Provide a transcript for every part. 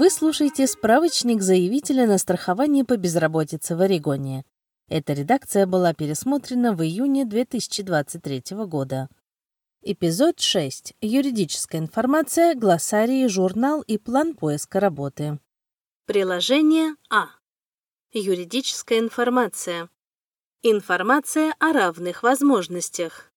Вы слушаете справочник заявителя на страхование по безработице в Орегоне. Эта редакция была пересмотрена в июне 2023 года. Эпизод 6. Юридическая информация, глоссарий, журнал и план поиска работы. Приложение А. Юридическая информация. Информация о равных возможностях.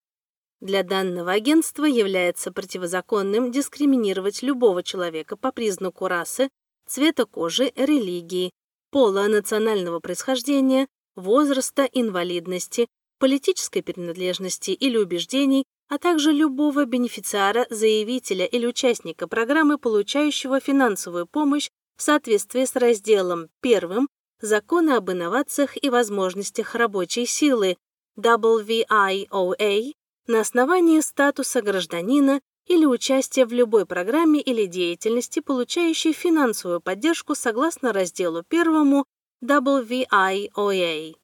Для данного агентства является противозаконным дискриминировать любого человека по признаку расы, цвета кожи, религии, пола, национального происхождения, возраста, инвалидности, политической принадлежности или убеждений, а также любого бенефициара, заявителя или участника программы, получающего финансовую помощь в соответствии с разделом 1 Закона об инновациях и возможностях рабочей силы WVIOA на основании статуса гражданина или участия в любой программе или деятельности, получающей финансовую поддержку согласно разделу 1 WVIOA.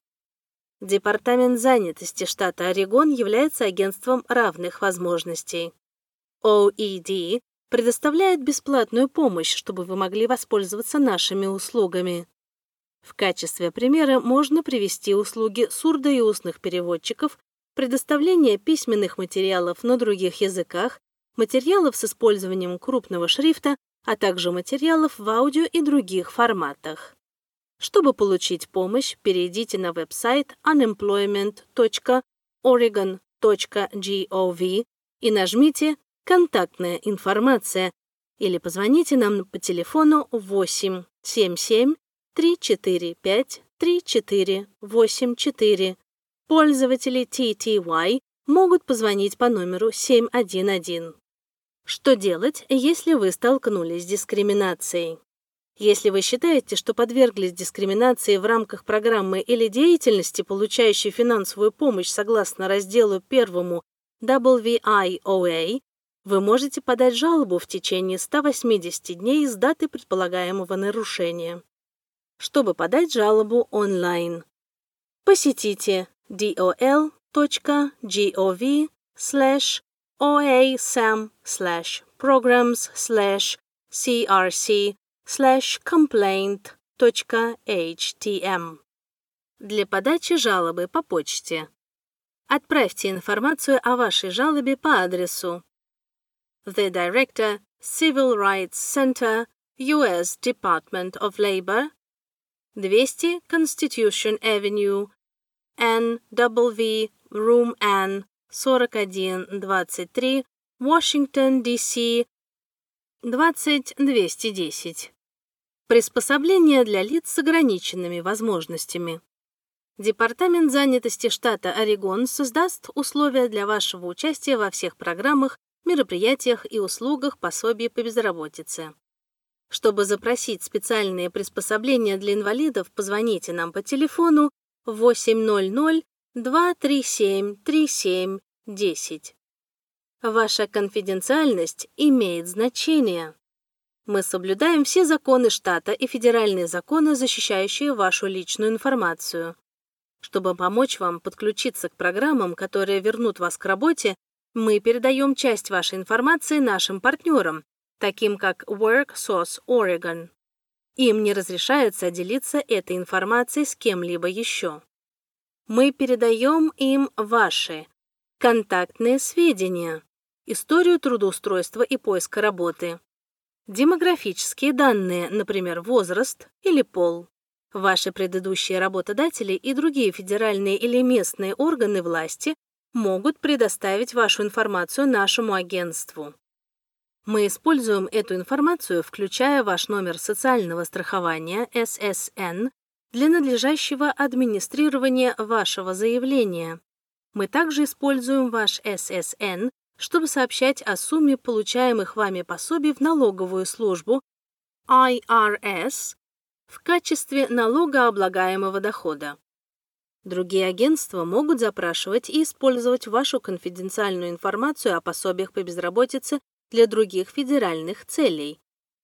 Департамент занятости штата Орегон является агентством равных возможностей. OED предоставляет бесплатную помощь, чтобы вы могли воспользоваться нашими услугами. В качестве примера можно привести услуги сурдо- и устных переводчиков, предоставление письменных материалов на других языках, материалов с использованием крупного шрифта, а также материалов в аудио и других форматах. Чтобы получить помощь, перейдите на веб-сайт unemployment.oregon.gov и нажмите «Контактная информация» или позвоните нам по телефону 877 345 3484. Пользователи TTY могут позвонить по номеру 711. Что делать, если вы столкнулись с дискриминацией? Если вы считаете, что подверглись дискриминации в рамках программы или деятельности, получающей финансовую помощь согласно разделу 1 WVIOA, вы можете подать жалобу в течение 180 дней с даты предполагаемого нарушения чтобы подать жалобу онлайн. Посетите dol.gov slash oasam slash programs slash crc slash complaint.htm для подачи жалобы по почте. Отправьте информацию о вашей жалобе по адресу The Director, Civil Rights Center, U.S. Department of Labor, 200 Constitution Avenue, NW, Room N, 4123, Washington, D.C., 20210. Приспособление для лиц с ограниченными возможностями. Департамент занятости штата Орегон создаст условия для вашего участия во всех программах, мероприятиях и услугах пособий по безработице. Чтобы запросить специальные приспособления для инвалидов, позвоните нам по телефону 800 237 3710. Ваша конфиденциальность имеет значение. Мы соблюдаем все законы штата и федеральные законы, защищающие вашу личную информацию. Чтобы помочь вам подключиться к программам, которые вернут вас к работе, мы передаем часть вашей информации нашим партнерам, таким как WorkSource Oregon. Им не разрешается делиться этой информацией с кем-либо еще. Мы передаем им ваши контактные сведения, историю трудоустройства и поиска работы, демографические данные, например, возраст или пол, ваши предыдущие работодатели и другие федеральные или местные органы власти могут предоставить вашу информацию нашему агентству. Мы используем эту информацию, включая ваш номер социального страхования SSN для надлежащего администрирования вашего заявления. Мы также используем ваш SSN, чтобы сообщать о сумме получаемых вами пособий в налоговую службу IRS в качестве налогооблагаемого дохода. Другие агентства могут запрашивать и использовать вашу конфиденциальную информацию о пособиях по безработице для других федеральных целей.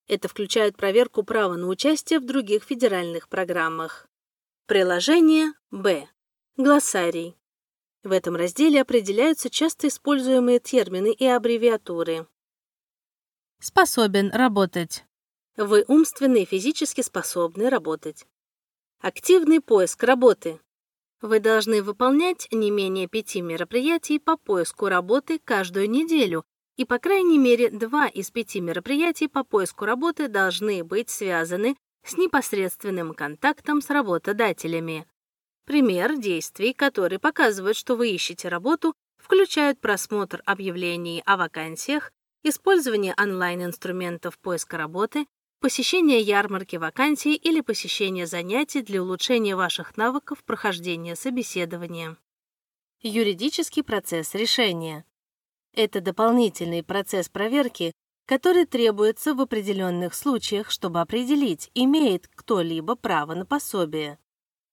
Это включает проверку права на участие в других федеральных программах. Приложение Б. Глоссарий. В этом разделе определяются часто используемые термины и аббревиатуры. Способен работать. Вы умственно и физически способны работать. Активный поиск работы. Вы должны выполнять не менее пяти мероприятий по поиску работы каждую неделю, и по крайней мере два из пяти мероприятий по поиску работы должны быть связаны с непосредственным контактом с работодателями. Пример действий, которые показывают, что вы ищете работу, включают просмотр объявлений о вакансиях, использование онлайн-инструментов поиска работы, посещение ярмарки вакансий или посещение занятий для улучшения ваших навыков прохождения собеседования. Юридический процесс решения. Это дополнительный процесс проверки, который требуется в определенных случаях, чтобы определить, имеет кто-либо право на пособие.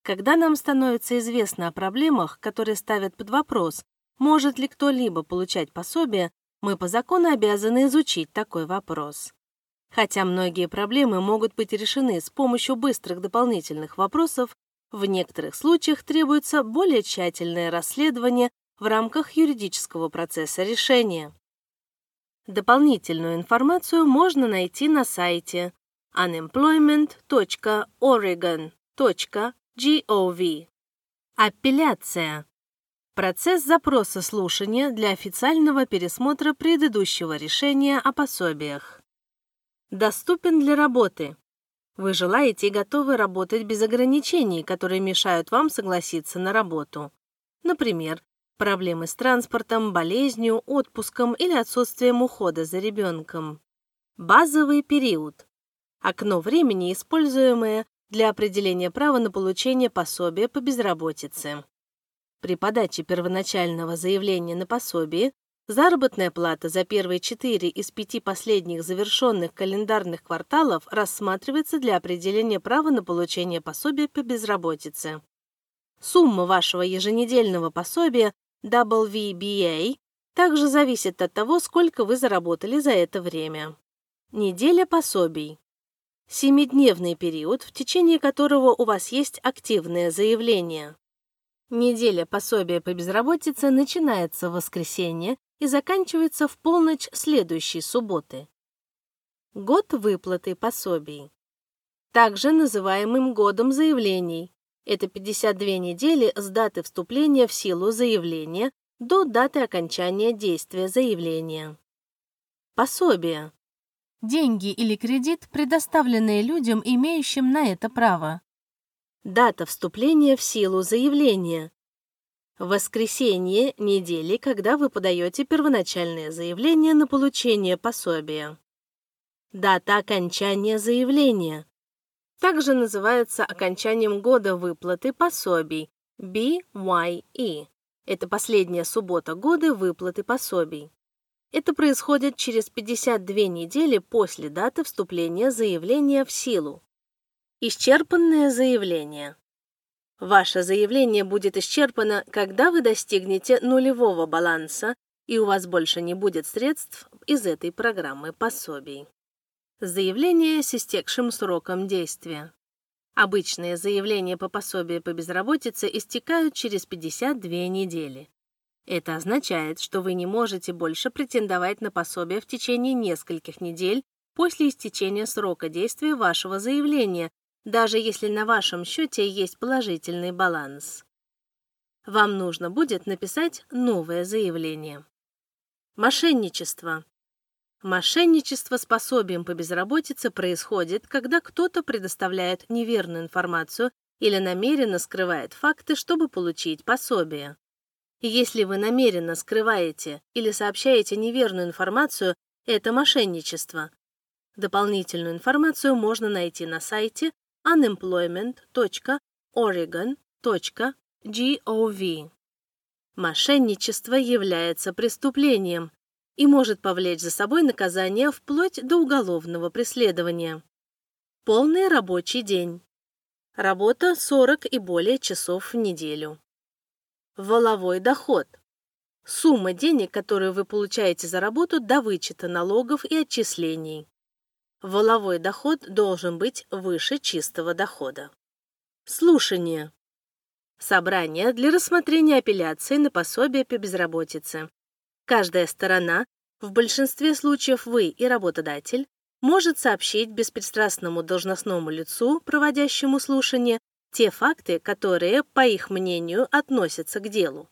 Когда нам становится известно о проблемах, которые ставят под вопрос, может ли кто-либо получать пособие, мы по закону обязаны изучить такой вопрос. Хотя многие проблемы могут быть решены с помощью быстрых дополнительных вопросов, в некоторых случаях требуется более тщательное расследование в рамках юридического процесса решения. Дополнительную информацию можно найти на сайте unemployment.oregon.gov. Апелляция. Процесс запроса слушания для официального пересмотра предыдущего решения о пособиях доступен для работы. Вы желаете и готовы работать без ограничений, которые мешают вам согласиться на работу. Например, проблемы с транспортом, болезнью, отпуском или отсутствием ухода за ребенком. Базовый период. Окно времени, используемое для определения права на получение пособия по безработице. При подаче первоначального заявления на пособие Заработная плата за первые четыре из пяти последних завершенных календарных кварталов рассматривается для определения права на получение пособия по безработице. Сумма вашего еженедельного пособия WVBA также зависит от того, сколько вы заработали за это время. Неделя пособий. Семидневный период, в течение которого у вас есть активное заявление. Неделя пособия по безработице начинается в воскресенье и заканчивается в полночь следующей субботы. Год выплаты пособий. Также называемым годом заявлений. Это 52 недели с даты вступления в силу заявления до даты окончания действия заявления. Пособие. Деньги или кредит, предоставленные людям, имеющим на это право. Дата вступления в силу заявления Воскресенье недели, когда вы подаете первоначальное заявление на получение пособия. Дата окончания заявления. Также называется окончанием года выплаты пособий BYE. Это последняя суббота года выплаты пособий. Это происходит через 52 недели после даты вступления заявления в силу. Исчерпанное заявление. Ваше заявление будет исчерпано, когда вы достигнете нулевого баланса, и у вас больше не будет средств из этой программы пособий. Заявление с истекшим сроком действия. Обычные заявления по пособию по безработице истекают через 52 недели. Это означает, что вы не можете больше претендовать на пособие в течение нескольких недель после истечения срока действия вашего заявления, даже если на вашем счете есть положительный баланс. Вам нужно будет написать новое заявление. Мошенничество. Мошенничество с пособием по безработице происходит, когда кто-то предоставляет неверную информацию или намеренно скрывает факты, чтобы получить пособие. Если вы намеренно скрываете или сообщаете неверную информацию, это мошенничество. Дополнительную информацию можно найти на сайте unemployment.oregon.gov. Мошенничество является преступлением и может повлечь за собой наказание вплоть до уголовного преследования. Полный рабочий день. Работа 40 и более часов в неделю. Воловой доход. Сумма денег, которую вы получаете за работу до вычета налогов и отчислений. Воловой доход должен быть выше чистого дохода. Слушание. Собрание для рассмотрения апелляции на пособие по безработице. Каждая сторона, в большинстве случаев вы и работодатель, может сообщить беспристрастному должностному лицу, проводящему слушание, те факты, которые, по их мнению, относятся к делу.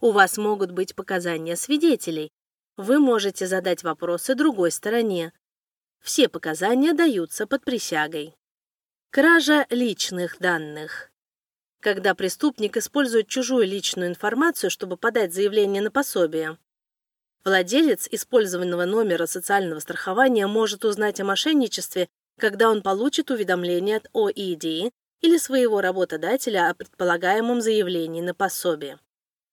У вас могут быть показания свидетелей. Вы можете задать вопросы другой стороне. Все показания даются под присягой. Кража личных данных. Когда преступник использует чужую личную информацию, чтобы подать заявление на пособие. Владелец использованного номера социального страхования может узнать о мошенничестве, когда он получит уведомление от ОИД или своего работодателя о предполагаемом заявлении на пособие.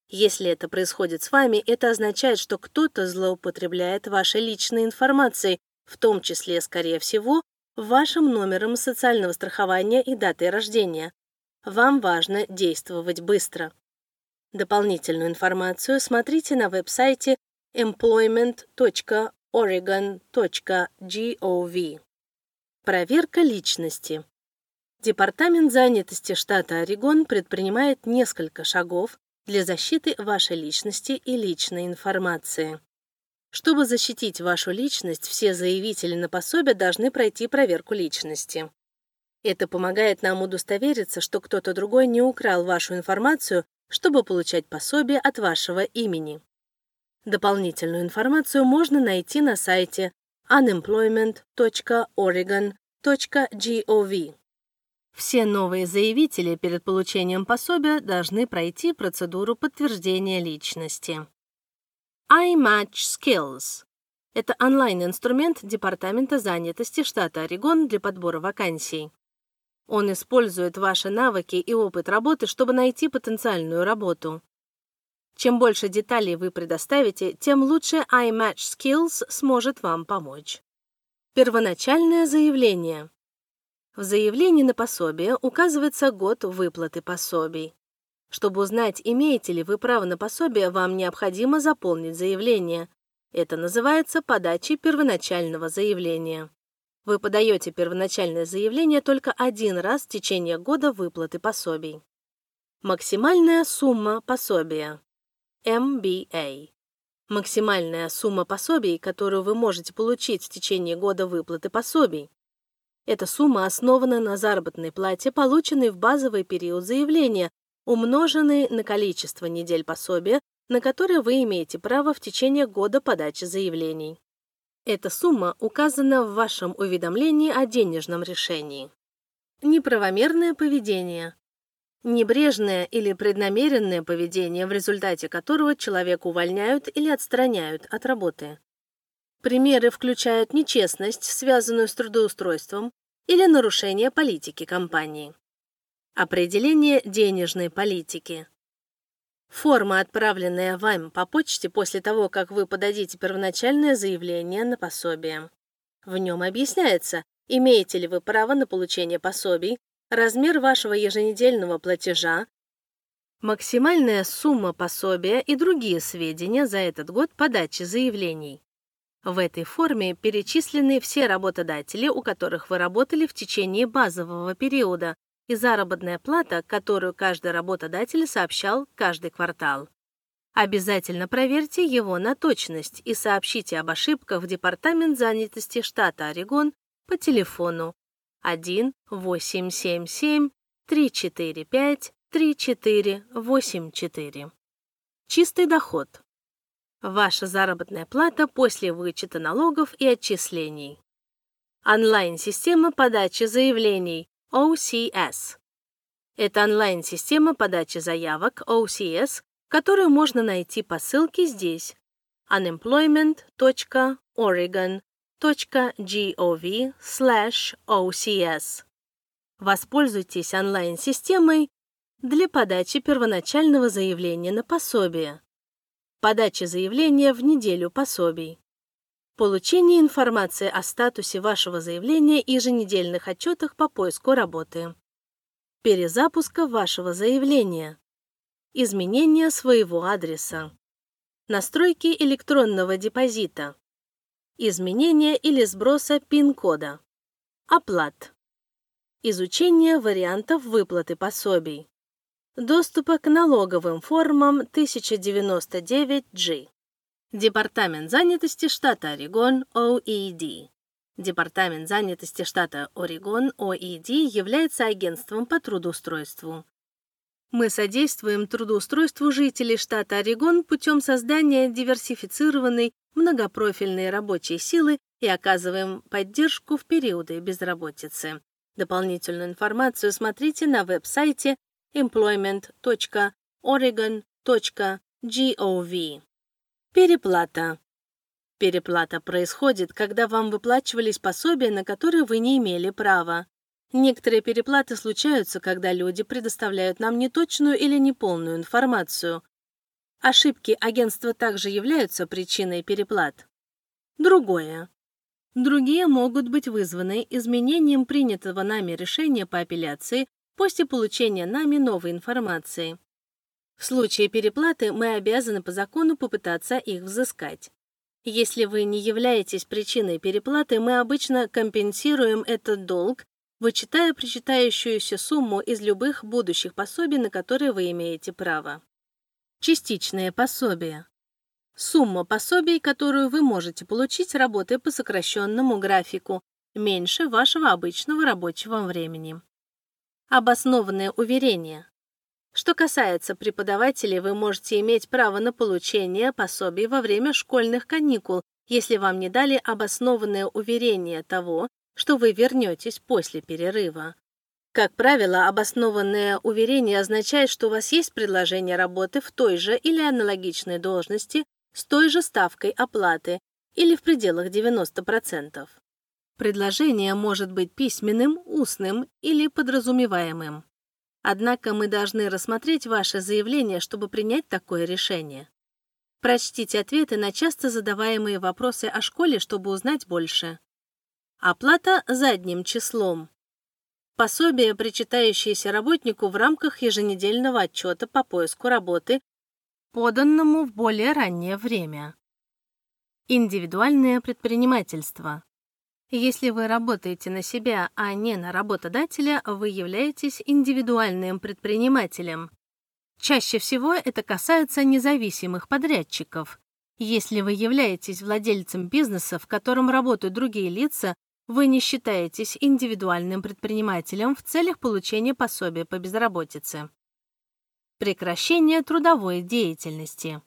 Если это происходит с вами, это означает, что кто-то злоупотребляет вашей личной информацией, в том числе, скорее всего, вашим номером социального страхования и датой рождения. Вам важно действовать быстро. Дополнительную информацию смотрите на веб-сайте employment.oregon.gov. Проверка личности. Департамент занятости штата Орегон предпринимает несколько шагов для защиты вашей личности и личной информации. Чтобы защитить вашу личность, все заявители на пособие должны пройти проверку личности. Это помогает нам удостовериться, что кто-то другой не украл вашу информацию, чтобы получать пособие от вашего имени. Дополнительную информацию можно найти на сайте unemployment.oregon.gov. Все новые заявители перед получением пособия должны пройти процедуру подтверждения личности. iMatch Skills — это онлайн-инструмент Департамента занятости штата Орегон для подбора вакансий. Он использует ваши навыки и опыт работы, чтобы найти потенциальную работу. Чем больше деталей вы предоставите, тем лучше iMatch Skills сможет вам помочь. Первоначальное заявление. В заявлении на пособие указывается год выплаты пособий. Чтобы узнать, имеете ли вы право на пособие, вам необходимо заполнить заявление. Это называется подачей первоначального заявления. Вы подаете первоначальное заявление только один раз в течение года выплаты пособий. Максимальная сумма пособия. MBA. Максимальная сумма пособий, которую вы можете получить в течение года выплаты пособий. Эта сумма основана на заработной плате, полученной в базовый период заявления, умноженной на количество недель пособия, на которые вы имеете право в течение года подачи заявлений. Эта сумма указана в вашем уведомлении о денежном решении. Неправомерное поведение. Небрежное или преднамеренное поведение, в результате которого человека увольняют или отстраняют от работы. Примеры включают нечестность, связанную с трудоустройством, или нарушение политики компании. Определение денежной политики. Форма, отправленная вам по почте после того, как вы подадите первоначальное заявление на пособие. В нем объясняется, имеете ли вы право на получение пособий, размер вашего еженедельного платежа, максимальная сумма пособия и другие сведения за этот год подачи заявлений. В этой форме перечислены все работодатели, у которых вы работали в течение базового периода, и заработная плата, которую каждый работодатель сообщал каждый квартал. Обязательно проверьте его на точность и сообщите об ошибках в Департамент занятости штата Орегон по телефону 1 877 345 3484. Чистый доход. Ваша заработная плата после вычета налогов и отчислений. Онлайн-система подачи заявлений OCS. Это онлайн-система подачи заявок OCS, которую можно найти по ссылке здесь unemployment.oregon.gov/ocs. Воспользуйтесь онлайн-системой для подачи первоначального заявления на пособие. Подача заявления в неделю пособий, получение информации о статусе вашего заявления и еженедельных отчетах по поиску работы, перезапуска вашего заявления, изменение своего адреса, настройки электронного депозита, изменение или сброса пин-кода, оплат, изучение вариантов выплаты пособий, доступа к налоговым формам 1099G. Департамент занятости штата Орегон, OED. Департамент занятости штата Орегон, ОИД, является агентством по трудоустройству. Мы содействуем трудоустройству жителей штата Орегон путем создания диверсифицированной многопрофильной рабочей силы и оказываем поддержку в периоды безработицы. Дополнительную информацию смотрите на веб-сайте employment.oregon.gov. Переплата. Переплата происходит, когда вам выплачивались пособия, на которые вы не имели права. Некоторые переплаты случаются, когда люди предоставляют нам неточную или неполную информацию. Ошибки агентства также являются причиной переплат. Другое. Другие могут быть вызваны изменением принятого нами решения по апелляции после получения нами новой информации. В случае переплаты мы обязаны по закону попытаться их взыскать. Если вы не являетесь причиной переплаты, мы обычно компенсируем этот долг, вычитая причитающуюся сумму из любых будущих пособий, на которые вы имеете право. Частичное пособие. Сумма пособий, которую вы можете получить, работая по сокращенному графику, меньше вашего обычного рабочего времени. Обоснованное уверение. Что касается преподавателей, вы можете иметь право на получение пособий во время школьных каникул, если вам не дали обоснованное уверение того, что вы вернетесь после перерыва. Как правило, обоснованное уверение означает, что у вас есть предложение работы в той же или аналогичной должности с той же ставкой оплаты или в пределах 90%. Предложение может быть письменным, устным или подразумеваемым. Однако мы должны рассмотреть ваше заявление, чтобы принять такое решение. Прочтите ответы на часто задаваемые вопросы о школе, чтобы узнать больше. Оплата задним числом. Пособие, причитающееся работнику в рамках еженедельного отчета по поиску работы поданному в более раннее время. Индивидуальное предпринимательство. Если вы работаете на себя, а не на работодателя, вы являетесь индивидуальным предпринимателем. Чаще всего это касается независимых подрядчиков. Если вы являетесь владельцем бизнеса, в котором работают другие лица, вы не считаетесь индивидуальным предпринимателем в целях получения пособия по безработице. Прекращение трудовой деятельности.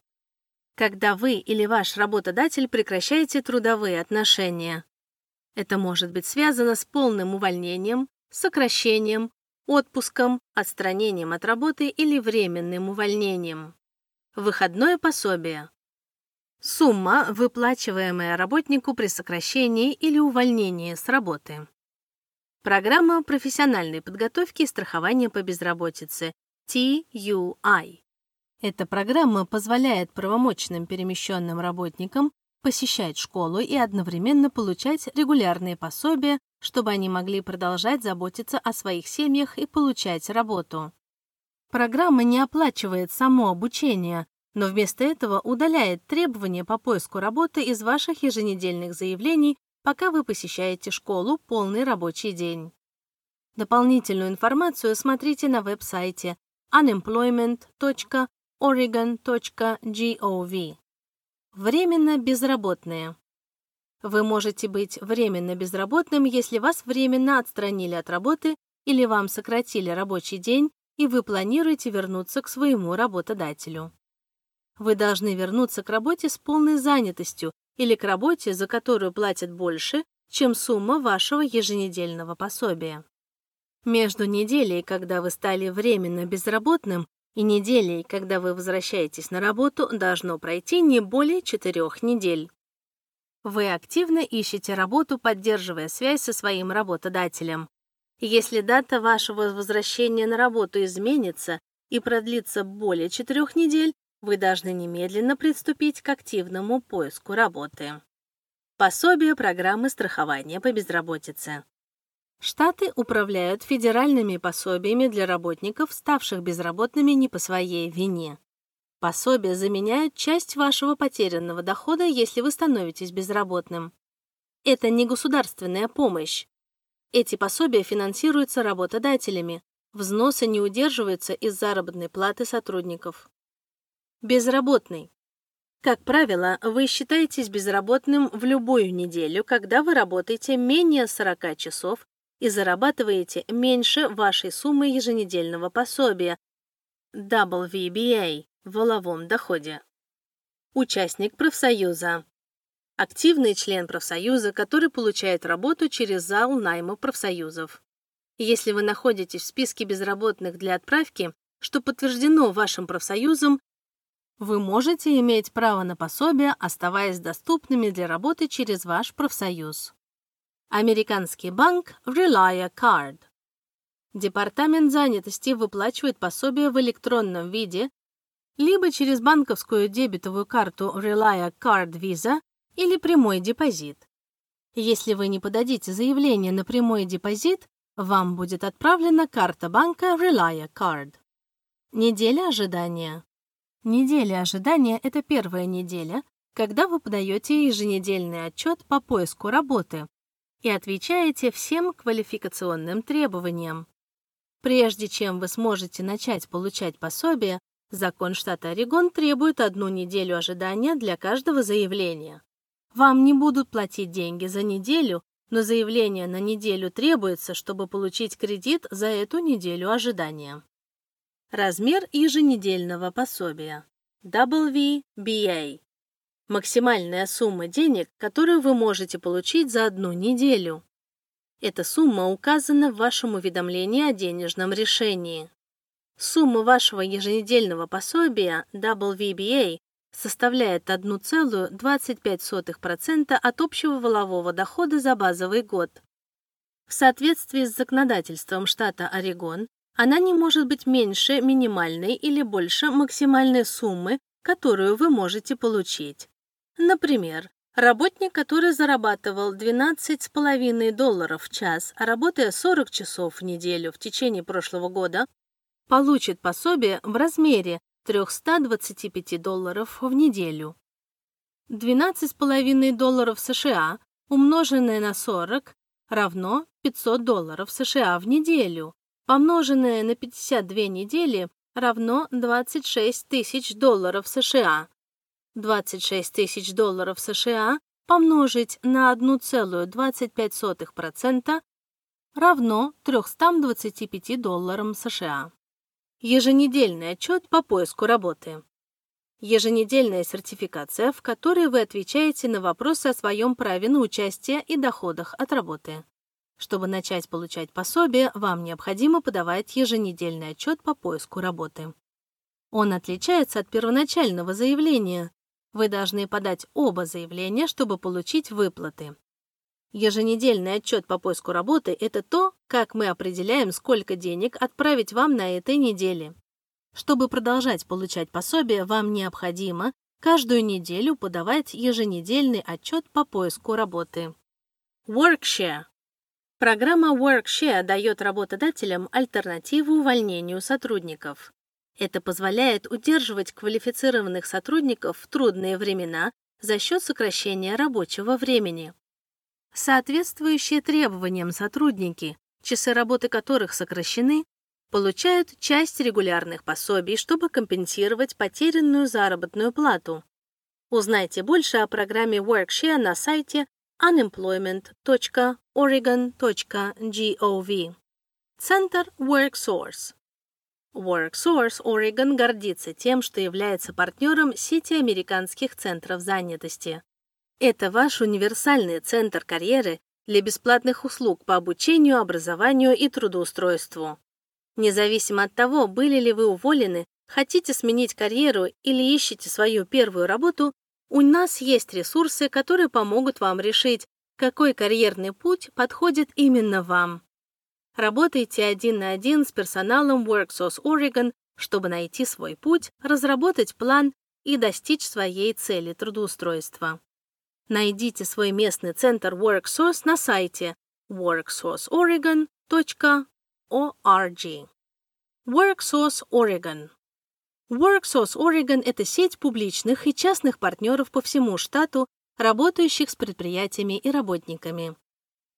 Когда вы или ваш работодатель прекращаете трудовые отношения. Это может быть связано с полным увольнением, сокращением, отпуском, отстранением от работы или временным увольнением. Выходное пособие. Сумма, выплачиваемая работнику при сокращении или увольнении с работы. Программа профессиональной подготовки и страхования по безработице TUI. Эта программа позволяет правомочным перемещенным работникам посещать школу и одновременно получать регулярные пособия, чтобы они могли продолжать заботиться о своих семьях и получать работу. Программа не оплачивает само обучение, но вместо этого удаляет требования по поиску работы из ваших еженедельных заявлений, пока вы посещаете школу полный рабочий день. Дополнительную информацию смотрите на веб-сайте unemployment.oregon.gov. Временно безработные. Вы можете быть временно безработным, если вас временно отстранили от работы или вам сократили рабочий день, и вы планируете вернуться к своему работодателю. Вы должны вернуться к работе с полной занятостью или к работе, за которую платят больше, чем сумма вашего еженедельного пособия. Между неделей, когда вы стали временно безработным, и неделей, когда вы возвращаетесь на работу, должно пройти не более четырех недель. Вы активно ищете работу, поддерживая связь со своим работодателем. Если дата вашего возвращения на работу изменится и продлится более четырех недель, вы должны немедленно приступить к активному поиску работы. Пособие программы страхования по безработице. Штаты управляют федеральными пособиями для работников, ставших безработными не по своей вине. Пособия заменяют часть вашего потерянного дохода, если вы становитесь безработным. Это не государственная помощь. Эти пособия финансируются работодателями, взносы не удерживаются из заработной платы сотрудников. Безработный. Как правило, вы считаетесь безработным в любую неделю, когда вы работаете менее 40 часов и зарабатываете меньше вашей суммы еженедельного пособия WVBA в воловом доходе. Участник профсоюза. Активный член профсоюза, который получает работу через зал найма профсоюзов. Если вы находитесь в списке безработных для отправки, что подтверждено вашим профсоюзом, вы можете иметь право на пособие, оставаясь доступными для работы через ваш профсоюз. Американский банк Relia Card. Департамент занятости выплачивает пособие в электронном виде либо через банковскую дебетовую карту Relia Card Visa или прямой депозит. Если вы не подадите заявление на прямой депозит, вам будет отправлена карта банка Relia Card. Неделя ожидания. Неделя ожидания – это первая неделя, когда вы подаете еженедельный отчет по поиску работы и отвечаете всем квалификационным требованиям. Прежде чем вы сможете начать получать пособие, закон штата Орегон требует одну неделю ожидания для каждого заявления. Вам не будут платить деньги за неделю, но заявление на неделю требуется, чтобы получить кредит за эту неделю ожидания. Размер еженедельного пособия. WBA. Максимальная сумма денег, которую вы можете получить за одну неделю. Эта сумма указана в вашем уведомлении о денежном решении. Сумма вашего еженедельного пособия WVBA составляет 1,25% от общего волового дохода за базовый год. В соответствии с законодательством штата Орегон, она не может быть меньше минимальной или больше максимальной суммы, которую вы можете получить. Например, работник, который зарабатывал 12,5 долларов в час, работая 40 часов в неделю в течение прошлого года, получит пособие в размере 325 долларов в неделю. 12,5 долларов США, умноженное на 40, равно 500 долларов США в неделю помноженное на 52 недели, равно 26 тысяч долларов США. 26 тысяч долларов США помножить на 1,25% равно 325 долларам США. Еженедельный отчет по поиску работы. Еженедельная сертификация, в которой вы отвечаете на вопросы о своем праве на участие и доходах от работы. Чтобы начать получать пособие, вам необходимо подавать еженедельный отчет по поиску работы. Он отличается от первоначального заявления. Вы должны подать оба заявления, чтобы получить выплаты. Еженедельный отчет по поиску работы – это то, как мы определяем, сколько денег отправить вам на этой неделе. Чтобы продолжать получать пособие, вам необходимо каждую неделю подавать еженедельный отчет по поиску работы. Workshare Программа WorkShare дает работодателям альтернативу увольнению сотрудников. Это позволяет удерживать квалифицированных сотрудников в трудные времена за счет сокращения рабочего времени. Соответствующие требованиям сотрудники, часы работы которых сокращены, получают часть регулярных пособий, чтобы компенсировать потерянную заработную плату. Узнайте больше о программе WorkShare на сайте unemployment.oregon.gov. Центр WorkSource. WorkSource Oregon гордится тем, что является партнером сети американских центров занятости. Это ваш универсальный центр карьеры для бесплатных услуг по обучению, образованию и трудоустройству. Независимо от того, были ли вы уволены, хотите сменить карьеру или ищете свою первую работу, у нас есть ресурсы, которые помогут вам решить, какой карьерный путь подходит именно вам. Работайте один на один с персоналом WorkSource Oregon, чтобы найти свой путь, разработать план и достичь своей цели трудоустройства. Найдите свой местный центр WorkSource на сайте worksourceoregon.org. WorkSource Oregon WorkSource Oregon – это сеть публичных и частных партнеров по всему штату, работающих с предприятиями и работниками.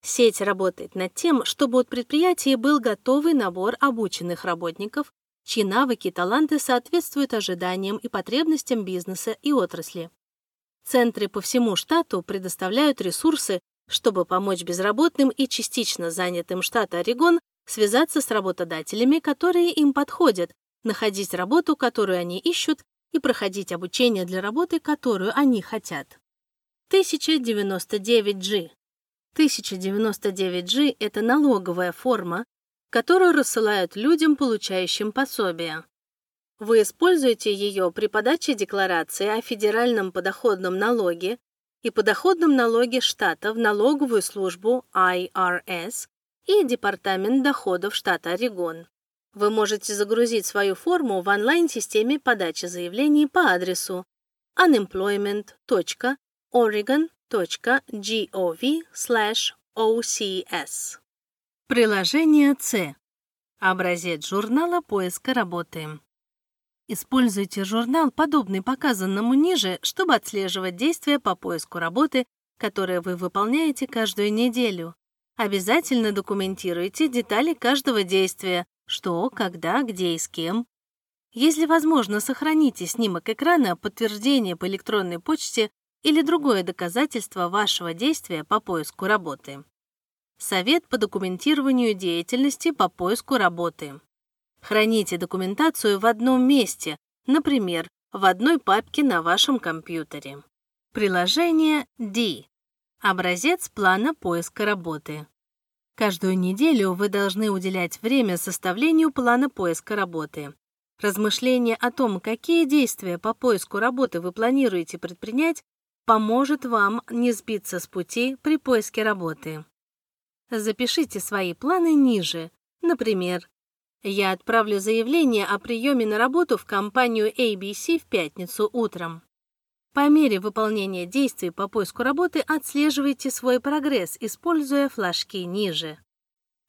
Сеть работает над тем, чтобы от предприятий был готовый набор обученных работников, чьи навыки и таланты соответствуют ожиданиям и потребностям бизнеса и отрасли. Центры по всему штату предоставляют ресурсы, чтобы помочь безработным и частично занятым штата Орегон связаться с работодателями, которые им подходят, находить работу, которую они ищут, и проходить обучение для работы, которую они хотят. 1099G. 1099G – это налоговая форма, которую рассылают людям, получающим пособия. Вы используете ее при подаче декларации о федеральном подоходном налоге и подоходном налоге штата в налоговую службу IRS и Департамент доходов штата Орегон. Вы можете загрузить свою форму в онлайн-системе подачи заявлений по адресу unemployment.oregon.gov/ocs. Приложение C. Образец журнала поиска работы. Используйте журнал, подобный показанному ниже, чтобы отслеживать действия по поиску работы, которые вы выполняете каждую неделю. Обязательно документируйте детали каждого действия, что, когда, где и с кем. Если возможно, сохраните снимок экрана, подтверждение по электронной почте или другое доказательство вашего действия по поиску работы. Совет по документированию деятельности по поиску работы. Храните документацию в одном месте, например, в одной папке на вашем компьютере. Приложение D. Образец плана поиска работы. Каждую неделю вы должны уделять время составлению плана поиска работы. Размышление о том, какие действия по поиску работы вы планируете предпринять, поможет вам не сбиться с пути при поиске работы. Запишите свои планы ниже. Например, я отправлю заявление о приеме на работу в компанию ABC в пятницу утром. По мере выполнения действий по поиску работы отслеживайте свой прогресс, используя флажки ниже.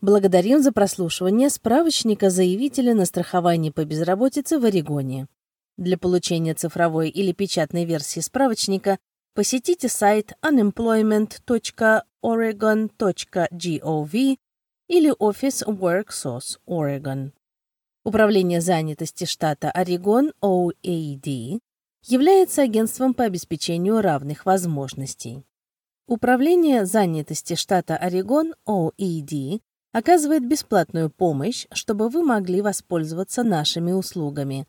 Благодарим за прослушивание справочника заявителя на страхование по безработице в Орегоне. Для получения цифровой или печатной версии справочника посетите сайт unemployment.oregon.gov или офис WorkSource Oregon. Управление занятости штата Орегон OAD является агентством по обеспечению равных возможностей. Управление занятости штата Орегон OED оказывает бесплатную помощь, чтобы вы могли воспользоваться нашими услугами.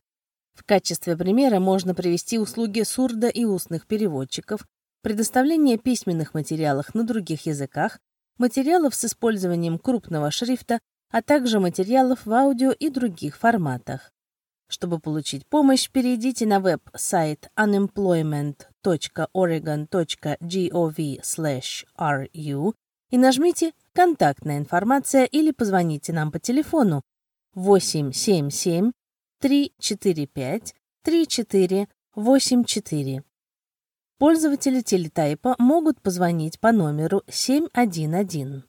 В качестве примера можно привести услуги сурдо- и устных переводчиков, предоставление письменных материалов на других языках, материалов с использованием крупного шрифта, а также материалов в аудио и других форматах. Чтобы получить помощь, перейдите на веб-сайт unemployment.oregon.gov/ru и нажмите «Контактная информация» или позвоните нам по телефону 877 345 3484. Пользователи телетайпа могут позвонить по номеру 711.